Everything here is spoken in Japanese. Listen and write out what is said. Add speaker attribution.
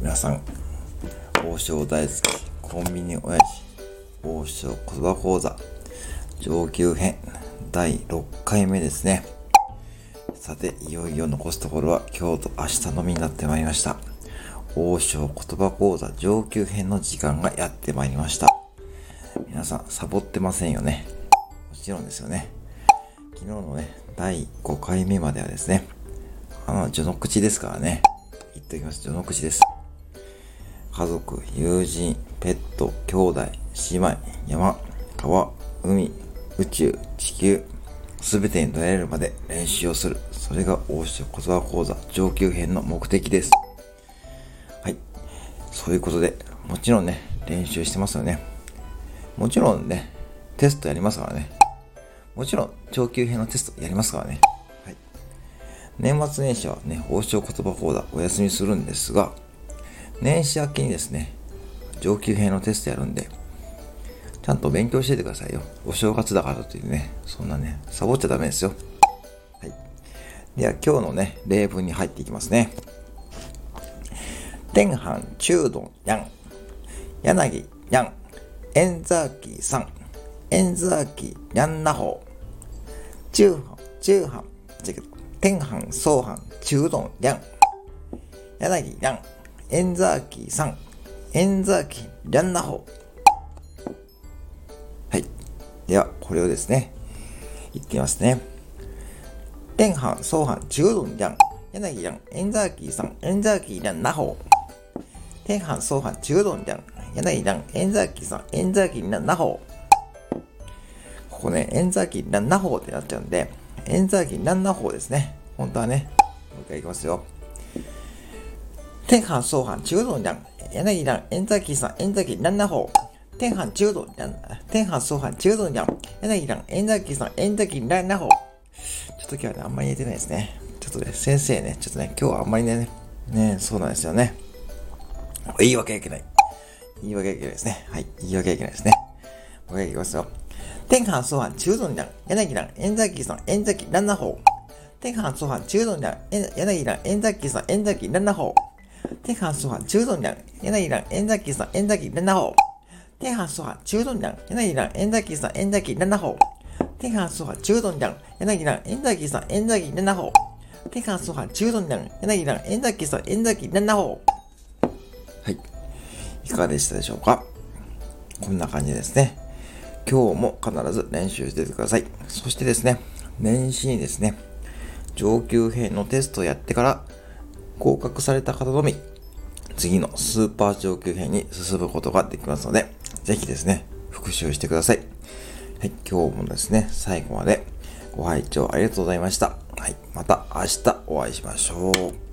Speaker 1: 皆さん、王将大好き、コンビニ親父、王将言葉講座、上級編、第6回目ですね。さて、いよいよ残すところは今日と明日のみになってまいりました。王将言葉講座上級編の時間がやってまいりました。皆さん、サボってませんよね。もちろんですよね。昨日のね、第5回目まではですね、あの、序の口ですからね。言っておきます。序の口です。家族、友人、ペット、兄弟、姉妹、山、川、海、宇宙、地球、すべてに出会えるまで練習をする。それが大塩言葉講座上級編の目的です。はい。そういうことで、もちろんね、練習してますよね。もちろんね、テストやりますからね。もちろん、上級編のテストやりますからね。はい。年末年始はね、王将言葉講座お休みするんですが、年始明けにですね、上級編のテストやるんで、ちゃんと勉強しててくださいよ。お正月だからというね、そんなね、サボっちゃダメですよ。はい。では今日のね、例文に入っていきますね。天藩中丼やん。柳やん。円ザーキーさん。円ザーキーやんなほう。中藩、中藩。天藩、総藩、中丼やん。柳やん。エンザーキーさん、エンザーキー、リャンナホ。はい。では、これをですね、いきますね。天藩、総反、中道にりンん、柳りゃ、エンザーキーさん、エンザーキー、リャンナホ。天藩、総反、中道にりンん、柳りゃ、エンザーキーさん、エンザーキー、リャンナホ。ここね、エンザーキー、ランナホーってなっちゃうんで、エンザーキー、ランナホーですね。本当はね。もう一回いきますよ。天藩、総藩、中道やん。柳蘭、円座機さん、円座機な、なほう。天藩、中道やん。天藩、総藩、中道やん。柳蘭、円座機さん、円座機な、なほう。ちょっと今日はね、あんまり言えてないですね。ちょっとね、先生ね、ちょっとね、今日はあんまりね、ね、そうなんですよね。言い訳いけない。言い訳いけないですね。はい。言い訳いけないですね。もう一回いきますよ。天漢総藩中尊梁、柳蘭、円崎さん、円崎蘭那法。天漢総藩中尊梁、柳蘭、円崎さん、円崎蘭那法。天漢総藩中尊梁、柳蘭、円崎さん、円崎蘭那法。天漢総藩中尊梁、柳蘭、円崎さん、円崎蘭那法。天漢総藩中尊梁、柳蘭、円崎さん、円崎蘭那法。天漢総藩中尊梁、柳蘭、円崎さん、円崎蘭那法。はい。いかがでしたでしょうか？こんな感じですね。今日も必ず練習しててください。そしてですね、年始にですね、上級編のテストをやってから合格された方のみ、次のスーパー上級編に進むことができますので、ぜひですね、復習してください。はい、今日もですね、最後までご拝聴ありがとうございました。はい、また明日お会いしましょう。